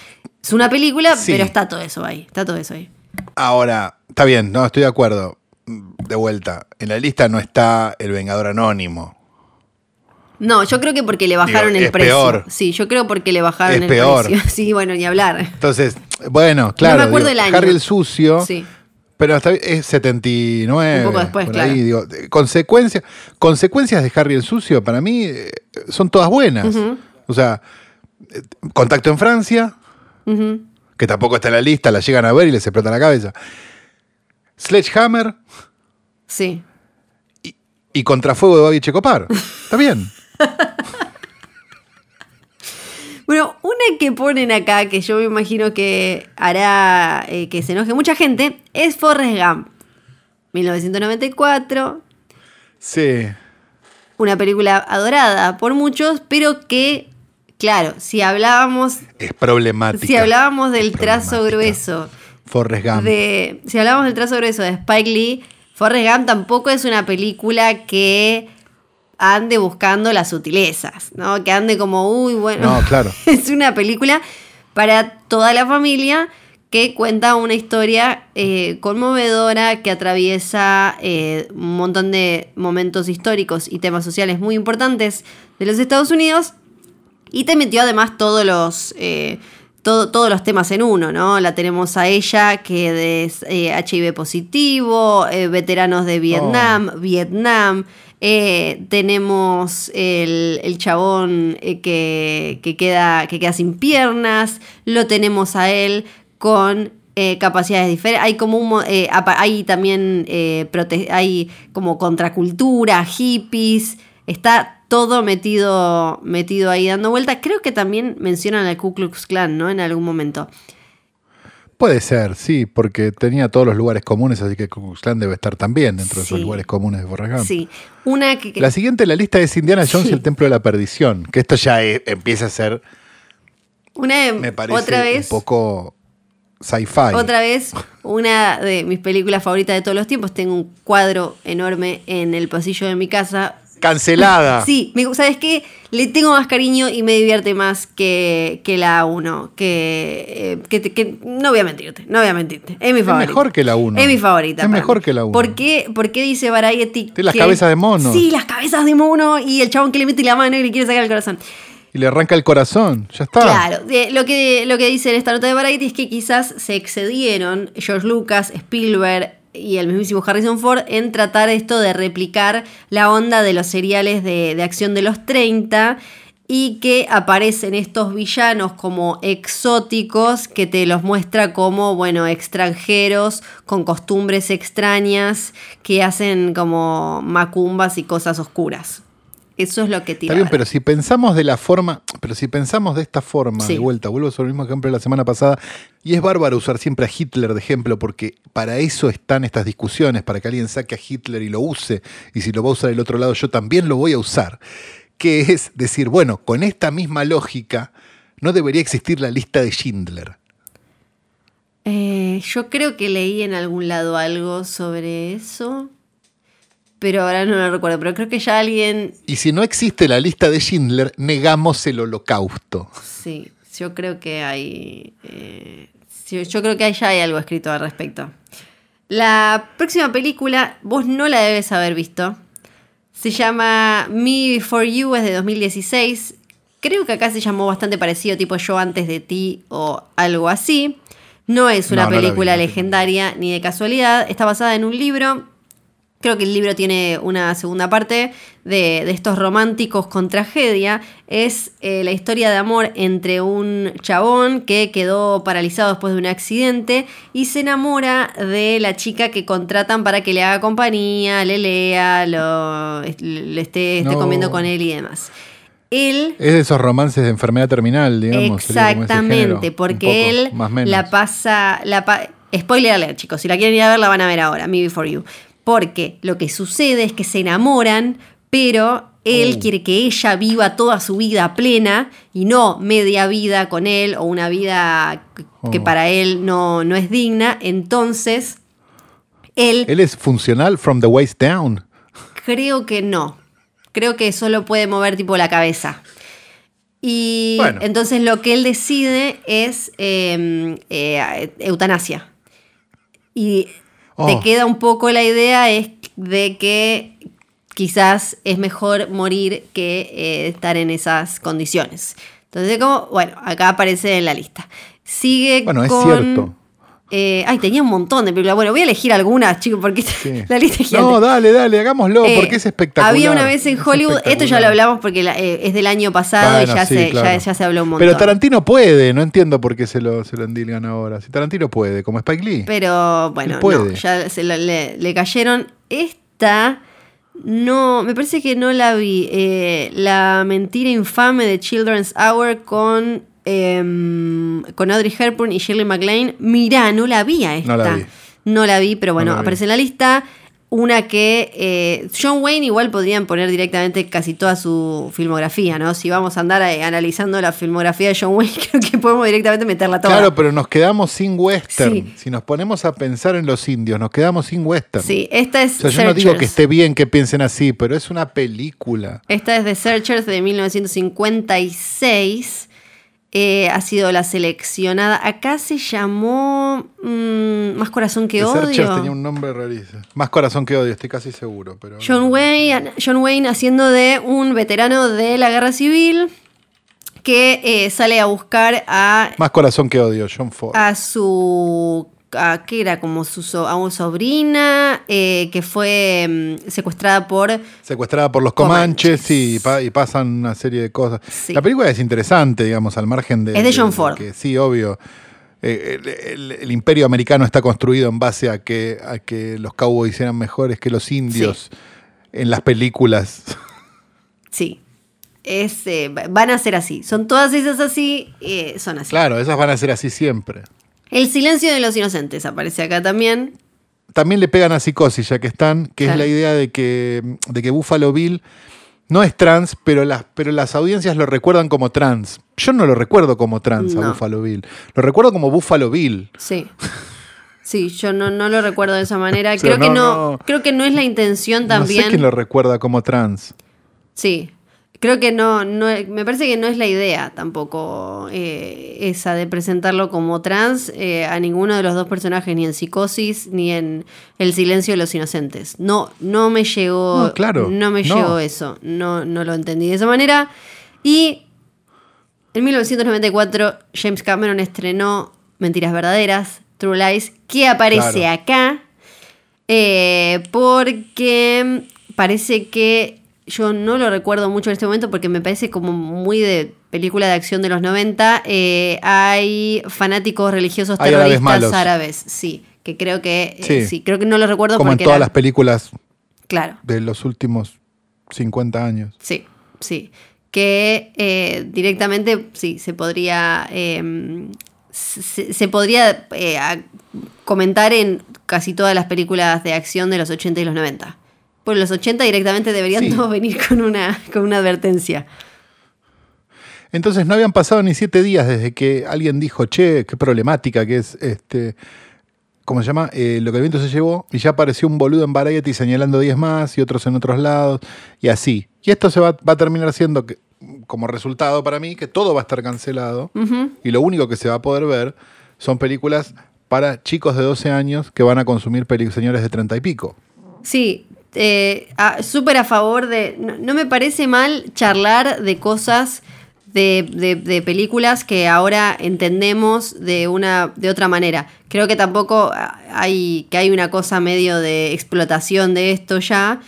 Es una película, pero está todo eso ahí, está todo eso ahí. Ahora, está bien, no, estoy de acuerdo. De vuelta, en la lista no está el Vengador Anónimo. No, yo creo que porque le bajaron el precio. Peor. Sí, yo creo porque le bajaron el precio. Sí, bueno, ni hablar. Entonces, bueno, claro. No me acuerdo el año. Harry el sucio. Sí. Pero hasta es 79. Un poco después, claro. consecuencias, consecuencias de Harry el sucio, para mí, eh, son todas buenas. O sea, eh, contacto en Francia, que tampoco está en la lista, la llegan a ver y les explota la cabeza. Sledgehammer. Sí. Y, y Contrafuego de Babi Checopar. Está bien. Bueno, una que ponen acá, que yo me imagino que hará eh, que se enoje mucha gente, es Forrest Gump. 1994. Sí. Una película adorada por muchos, pero que, claro, si hablábamos. Es problemática. Si hablábamos del trazo grueso. Forrest Gump. si hablábamos del trazo grueso de Spike Lee, Forrest Gump tampoco es una película que ande buscando las sutilezas, ¿no? Que ande como, uy, bueno. No, claro. es una película para toda la familia que cuenta una historia eh, conmovedora que atraviesa eh, un montón de momentos históricos y temas sociales muy importantes de los Estados Unidos y te metió además todos los, eh, todos los temas en uno, ¿no? La tenemos a ella que es HIV positivo, veteranos de Vietnam, oh. Vietnam. Eh, tenemos el, chabón eh, que, queda, que queda sin piernas. Lo tenemos a él con eh, capacidades diferentes. Hay como un, hay también hay como contracultura, hippies. Está todo metido, metido ahí dando vuelta. Creo que también mencionan al Ku Klux Klan, ¿no? En algún momento. Puede ser, sí, porque tenía todos los lugares comunes, así que Ku debe estar también dentro de esos lugares comunes de Forrest Sí, una que, La siguiente en la lista es Indiana Jones y el Templo de la Perdición, que esto ya empieza a ser, una, me parece otra vez, un poco sci-fi. Otra vez, una de mis películas favoritas de todos los tiempos. Tengo un cuadro enorme en el pasillo de mi casa Cancelada. Sí, ¿sabes qué? Le tengo más cariño y me divierte más que, que la 1. Que, eh, que, no voy a mentirte, no voy a mentirte. Es mi favorita. Es mejor que la 1. Es mi favorita. Es mejor que la 1. ¿Por qué, ¿Por qué dice Variety? Las cabezas de mono. Sí, las cabezas de mono y el chabón que le mete la mano y le quiere sacar el corazón. Y le arranca el corazón, ya está. Claro, lo, que, lo que dice en esta nota de Variety es que quizás se excedieron George Lucas, Spielberg, y el mismísimo Harrison Ford en tratar esto de replicar la onda de los seriales de, acción de los 30 y que aparecen estos villanos como exóticos que te los muestra como, bueno, extranjeros con costumbres extrañas que hacen como macumbas y cosas oscuras. Eso es lo que tira. Está bien, pero si pensamos de la forma, pero si pensamos de esta forma, de vuelta, vuelvo sobre el mismo ejemplo de la semana pasada, y es bárbaro usar siempre a Hitler de ejemplo, porque para eso están estas discusiones, para que alguien saque a Hitler y lo use, y si lo va a usar el otro lado, yo también lo voy a usar. que es decir, bueno, con esta misma lógica, no debería existir la lista de Schindler. Eh, yo creo que leí en algún lado algo sobre eso, pero ahora no lo recuerdo, pero creo que ya alguien... Y si no existe la lista de Schindler, negamos el holocausto. Sí, yo creo que hay... eh, yo creo que ya hay algo escrito al respecto. La próxima película, vos no la debes haber visto. Se llama Me Before You, es de 2016. Creo que acá se llamó bastante parecido, tipo Yo antes de ti o algo así. No es una No, no la vi, película no legendaria ni de casualidad. Está basada en un libro. Creo que el libro tiene una segunda parte de, de estos románticos con tragedia. Es eh, la historia de amor entre un chabón que quedó paralizado después de un accidente y se enamora de la chica que contratan para que le haga compañía, le lea, lo, le esté, esté No. comiendo con él y demás. Él Es de esos romances de enfermedad terminal, digamos. género, Exactamente, porque poco, él la pasa. La pa- Spoiler alert, chicos. Si la quieren ir a ver, la van a ver ahora. Me Before You. Porque lo que sucede es que se enamoran, pero él Uh. quiere que ella viva toda su vida plena y no media vida con él o una vida que Oh. para él no, no es digna. Entonces, él Él es funcional from the waist down. Creo que no. Creo que solo puede mover tipo la cabeza. Y Bueno. entonces lo que él decide es eh, eh, eutanasia. Y te Oh. queda un poco la idea es de que quizás es mejor morir que eh, estar en esas condiciones. Entonces, como, bueno, acá aparece en la lista. Sigue Bueno, es cierto. Eh, ay, tenía un montón de películas. Bueno, voy a elegir algunas, chicos, porque Sí. la lista es gigante. No, dale, dale, hagámoslo, Eh, porque es espectacular. Había una vez en Es Hollywood, esto ya lo hablamos porque la- eh, es del año pasado y ya, sí, se, claro. ya, ya se habló un montón. Pero Tarantino puede, no entiendo por qué se lo, se lo endilgan ahora. Si Tarantino puede, como Spike Lee. Pero bueno, Él puede. no, ya se lo- le, le cayeron. Esta, no, me parece que no la vi. La mentira infame de Children's Hour con, em, con Audrey Hepburn y Shirley MacLaine. Mirá, no la vi a esta. No la vi. No la vi, pero bueno, vi. aparece en la lista. Una que eh, John Wayne igual podrían poner directamente casi toda su filmografía, ¿no? Si vamos a andar eh, analizando la filmografía de John Wayne, creo que podemos directamente meterla toda. Claro, pero nos quedamos sin western. Sí. Si nos ponemos a pensar en los indios, nos quedamos sin western. Sí, esta es O sea, yo no digo que esté bien que piensen así, pero es una película. Esta es de Searchers de 1956. Eh, ha sido la seleccionada. Acá se llamó mm, Más Corazón que The Searchers Odio. tenía un nombre rarísimo. Más corazón que odio, estoy casi seguro. Pero John Wayne, John Wayne haciendo de un veterano de la guerra civil que eh, sale a buscar a, Más corazón que odio, John Ford. a su. A, ¿Qué era? Como su so- a una sobrina eh, que fue mm, secuestrada por. Secuestrada por los Comanches. Y, pa- y pasan una serie de cosas. Sí. La película es interesante, digamos, al margen de. Es de John Ford. que, sí, obvio. eh, el, el- el imperio americano está construido en base a que, a que los cowboys eran mejores que los indios en las películas. Sí. Es, eh, van a ser así. Son todas esas así, son así. claro, esas van a ser así siempre. El silencio de los inocentes aparece acá también. También le pegan a psicosis, ya que están, que Claro. es la idea de que, de que Buffalo Bill no es trans, pero las, pero las audiencias lo recuerdan como trans. Yo no lo recuerdo como trans a. Buffalo Bill. Lo recuerdo como Buffalo Bill. Sí. Sí, yo no, no lo recuerdo de esa manera. O sea, creo, que no, no, no. creo que no es la intención también. No sé quién lo recuerda como trans. Sí. Creo que no, no, me parece que no es la idea tampoco eh, esa de presentarlo como trans eh, a ninguno de los dos personajes, ni en Psicosis ni en El silencio de los inocentes. No, no me llegó, No, claro, no me no. llegó eso, no, no lo entendí de esa manera. Y en 1994 James Cameron estrenó Mentiras Verdaderas, True Lies, que aparece Claro. acá eh, porque parece que yo no lo recuerdo mucho en este momento porque me parece como muy de película de acción de los 90. eh, hay fanáticos religiosos Hay terroristas árabes, sí, que creo que eh, sí. Creo que no lo recuerdo Como en porque todas era- las películas claro. de los últimos 50 años. Sí, sí. Que eh, directamente, sí, se podría. eh, se, se podría comentar en casi todas las películas de acción de los 80 y los 90. Por los 80 directamente deberían Sí. todos venir con una, con una advertencia. Entonces no habían pasado ni siete días desde que alguien dijo, che, qué problemática que es este. ¿Cómo se llama? Eh, lo que el viento se llevó. Y ya apareció un boludo en Variety señalando 10 más y otros en otros lados. Y así. Y esto se va, va a terminar siendo que, como resultado para mí que todo va a estar cancelado. Y lo único que se va a poder ver son películas para chicos de 12 años que van a consumir señores de 30 y pico. Sí, eh, súper a favor de... No, me parece mal charlar de cosas, de, de- películas que ahora entendemos de, una, de otra manera. Creo que tampoco hay, que hay una cosa medio de explotación de esto ya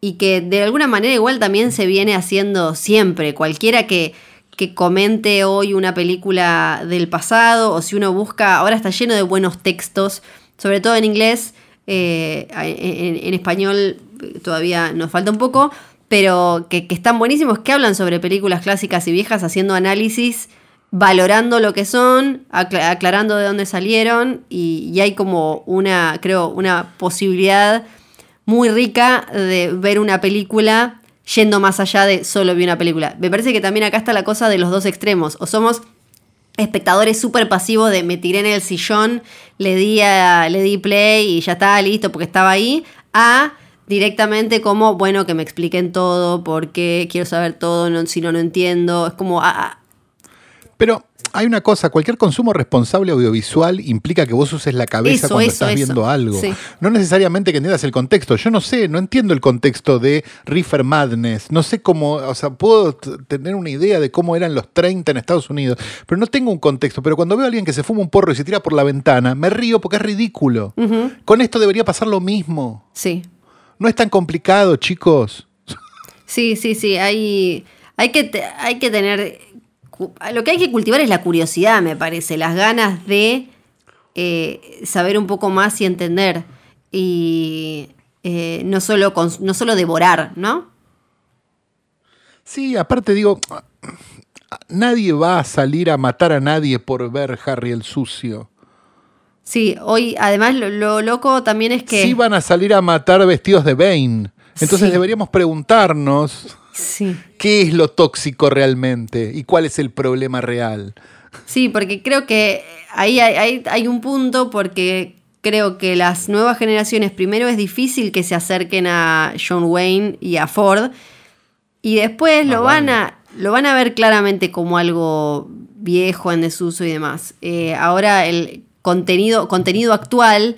y que de alguna manera igual también se viene haciendo siempre. Cualquiera que, que comente hoy una película del pasado o si uno busca, ahora está lleno de buenos textos, sobre todo en inglés, eh, en español todavía nos falta un poco, pero que, que están buenísimos, que hablan sobre películas clásicas y viejas haciendo análisis valorando lo que son, acla- aclarando de dónde salieron y, y hay como una, creo, una posibilidad muy rica de ver una película yendo más allá de solo vi una película. Me parece que también acá está la cosa de los dos extremos. O somos espectadores súper pasivos de me tiré en el sillón, le di, a- le di play y ya está, listo, porque estaba ahí, a directamente como, bueno, que me expliquen todo, porque quiero saber todo, no, si no, no entiendo. Es como, ah, ah, Pero hay una cosa, cualquier consumo responsable audiovisual implica que vos uses la cabeza Eso, cuando eso, estás eso. viendo algo. Sí. No necesariamente que entiendas el contexto. Yo no sé, no entiendo el contexto de Reefer Madness. No sé cómo, o sea, puedo tener una idea de cómo eran los 30 en Estados Unidos, pero no tengo un contexto. Pero cuando veo a alguien que se fuma un porro y se tira por la ventana, me río porque es ridículo. Con esto debería pasar lo mismo. sí. No es tan complicado, chicos. Sí, sí, sí, hay, hay, que, hay que tener... Lo que hay que cultivar es la curiosidad, me parece, las ganas de eh, saber un poco más y entender. Y eh, no, solo no solo devorar, ¿no? Sí, aparte digo, nadie va a salir a matar a nadie por ver Harry el sucio. Sí, hoy además lo, lo loco también es que... Sí van a salir a matar vestidos de Bane. Entonces Sí. deberíamos preguntarnos Sí. qué es lo tóxico realmente y cuál es el problema real. Sí, porque creo que ahí hay, hay- hay un punto porque creo que las nuevas generaciones, primero es difícil que se acerquen a John Wayne y a Ford, y después lo, van a, lo van a ver claramente como algo viejo, en desuso y demás. Eh, ahora el contenido, contenido actual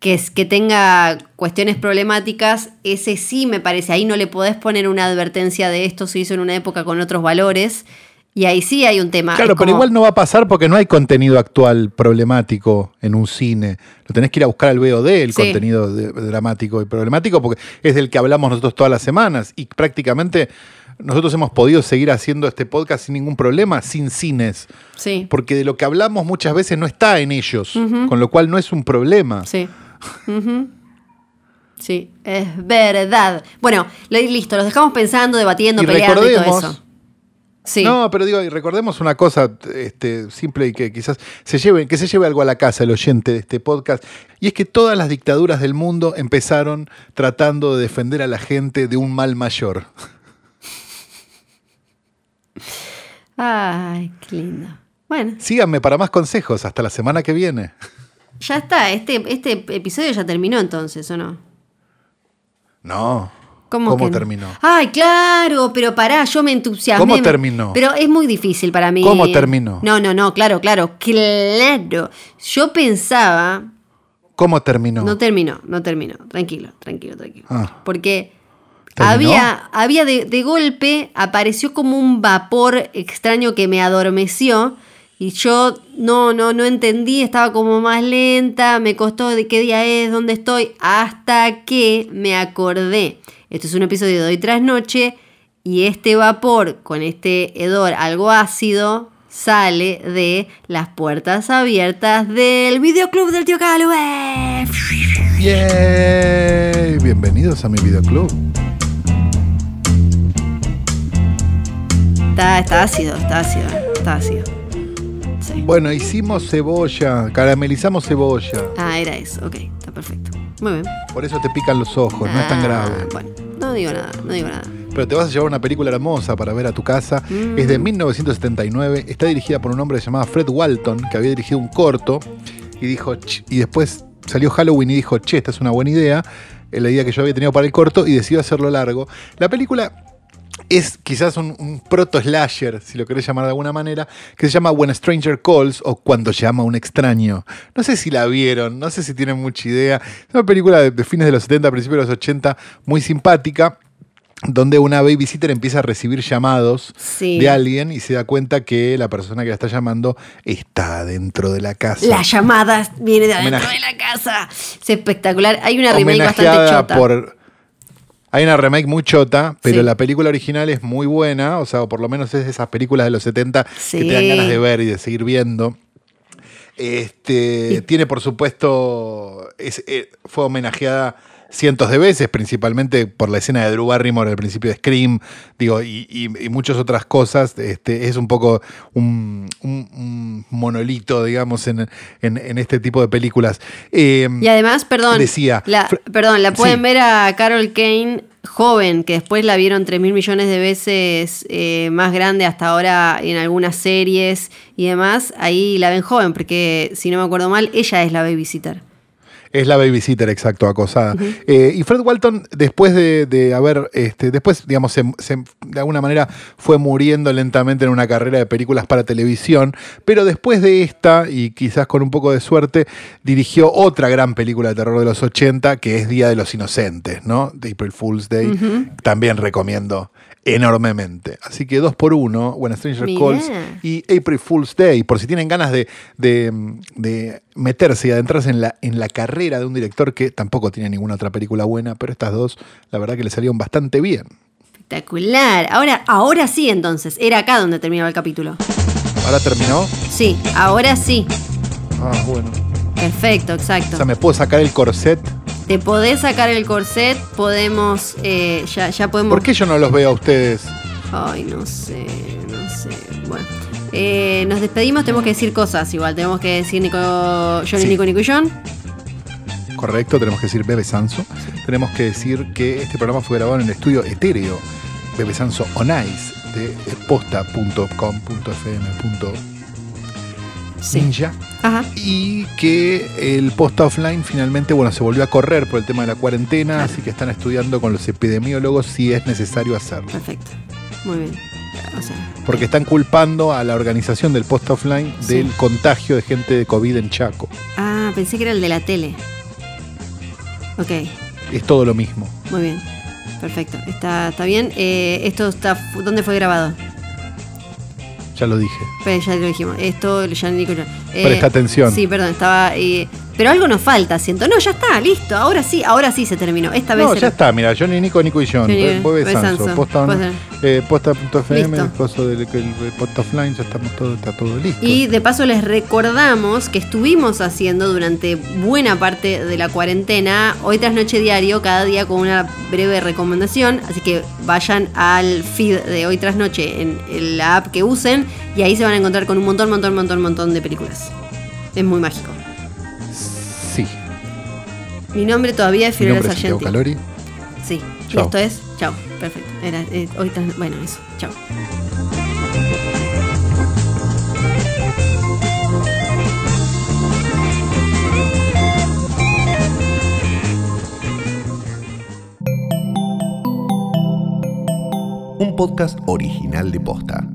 que, es, que tenga cuestiones problemáticas, ese sí me parece, ahí no le podés poner una advertencia de esto se hizo en una época con otros valores. Y ahí sí hay un tema. Claro, pero igual no va a pasar porque no hay contenido actual problemático en un cine. Lo tenés que ir a buscar al VOD, el Sí. contenido de- dramático y problemático, porque es del que hablamos nosotros todas las semanas. Y prácticamente nosotros hemos podido seguir haciendo este podcast sin ningún problema, sin cines. Sí. Porque de lo que hablamos muchas veces no está en ellos, con lo cual no es un problema. Sí. Sí, es verdad. Bueno, li- listo, los dejamos pensando, debatiendo, Y peleando y todo eso. Sí. No, pero digo, y recordemos una cosa este, simple y que quizás se lleve, que se lleve algo a la casa el oyente de este podcast, y es que todas las dictaduras del mundo empezaron tratando de defender a la gente de un mal mayor. Ay, qué lindo. Bueno, Síganme para más consejos, hasta la semana que viene. ya está. Este, este episodio ya terminó entonces, ¿o no? No. ¿Cómo, que no? terminó? Ay, claro, pero pará, yo me entusiasmé. ¿Cómo terminó? Pero es muy difícil para mí. ¿Cómo terminó? No, no, no, claro, claro, claro. Yo pensaba ¿Cómo terminó? No terminó, no terminó. Tranquilo, tranquilo, tranquilo. Ah. Porque ¿Terminó? había, había de, de golpe, apareció como un vapor extraño que me adormeció. Y yo no, no, no entendí, estaba como más lenta, me costó de qué día es, dónde estoy, hasta que me acordé. Esto es un episodio de hoy tras noche y este vapor con este hedor algo ácido sale de las puertas abiertas del videoclub del tío Calue. ¡Yay! Bienvenidos a mi videoclub. Está, está ácido, está ácido, está ácido. Sí. Bueno, hicimos cebolla, caramelizamos cebolla. Ah, era eso, ok, está perfecto. Muy bien. Por eso te pican los ojos, no es tan Ah, grave. Bueno, no digo nada, no digo nada. Pero te vas a llevar una película hermosa para ver a tu casa. Es de 1979. Está dirigida por un hombre llamado Fred Walton, que había dirigido un corto. Y dijo, "Ch", y después salió Halloween y dijo, che, esta es una buena idea. eh, La idea que yo había tenido para el corto y decidió hacerlo largo. La película es quizás un, un proto-slasher, si lo querés llamar de alguna manera, que se llama When a Stranger Calls o Cuando llama un extraño. No sé si la vieron, no sé si tienen mucha idea. Es una película de, de fines de los 70, principios de los 80, muy simpática donde una babysitter empieza a recibir llamados Sí. de alguien y se da cuenta que la persona que la está llamando está dentro de la casa. La llamada viene de adentro Homenaje- de la casa. Es espectacular. Hay una remake bastante chota. por. Hay una remake muy chota, pero Sí. la película original es muy buena, o sea, o por lo menos es de esas películas de los 70 Sí. que te dan ganas de ver y de seguir viendo. Este, Tiene, por supuesto, es- eh, fue homenajeada cientos de veces, principalmente por la escena de Drew Barrymore al principio de Scream, digo, y, y- y muchas otras cosas. Este, es un poco un, un- un monolito, digamos, en, en- en este tipo de películas. Eh, Y además, perdón, Decía, la, perdón, la pueden Sí. ver a Carol Kane joven, que después la vieron 3 mil millones de veces eh, más grande hasta ahora en algunas series y demás. Ahí la ven joven, porque si no me acuerdo mal, ella es la babysitter. Es la babysitter, exacto, acosada. Eh, y Fred Walton, después de, de haber, este, después, digamos, se- se- de alguna manera fue muriendo lentamente en una carrera de películas para televisión, pero después de esta, y quizás con un poco de suerte, dirigió otra gran película de terror de los 80, que es Día de los Inocentes, ¿no? The April Fool's Day. También recomiendo enormemente. Así que dos por uno, When a Stranger Mirá. Calls y April Fool's Day, por si tienen ganas de, de- de meterse y adentrarse en la, en la carrera de un director que tampoco tiene ninguna otra película buena, pero estas dos, la verdad que le salieron bastante bien. Espectacular. Ahora, ahora sí entonces. Era acá donde terminaba el capítulo. ¿Ahora terminó? Sí, ahora sí. Ah, bueno. Perfecto, O exacto. sea, me puedo sacar el corset. Te podés sacar el corset, podemos, eh, ya, ya podemos... ¿Por qué yo no los veo a ustedes? Ay, no sé, no sé. Bueno, eh, nos despedimos, tenemos que decir cosas igual. Tenemos que decir Nico, Johnny, Sí. Nico, Nico y John. Correcto, tenemos que decir Bebe Sanso. Tenemos que decir que este programa fue grabado en el estudio etéreo Bebe Sanso On Ice de posta.com.fm.ninja. Ajá. y que el post offline finalmente bueno se volvió a correr por el tema de la cuarentena así que están estudiando con los epidemiólogos si es necesario hacerlo Perfecto. Muy bien. O sea, porque están culpando a la organización del post offline Sí. del contagio de gente de COVID en Chaco ah, pensé que era el de la tele. Ok, es todo lo mismo muy bien. Perfecto. Está, está bien. Eh, esto está. ¿Dónde fue grabado? Ya lo dije Pero ya lo dijimos. Esto, ya Nico y John. Eh, Presta atención. Sí, perdón, estaba. eh, pero algo nos falta, siento. No, ya está, listo. Ahora sí, ahora sí se terminó. Esta vez no, era- ya está, mira, Johnny Nico, Nico y John, Bebe Bebe Sanso, Sanso, posta, eh, posta.fm, Listo. el coso del el, el post offline, ya estamos todo, está todo listo. Y de paso les recordamos que estuvimos haciendo durante buena parte de la cuarentena, hoy tras noche diario, cada día con una breve recomendación. Así que vayan al feed de hoy tras noche en, en la app que usen y ahí se van a encontrar con un montón, montón, montón, montón de películas. Es muy mágico. Mi nombre todavía es Fiorella nombre es Sargenti. Calori. Sí. Y Chao. esto es. Chao. Perfecto. Era, eh, hoy bueno, eso. Chao. Un podcast original de Posta.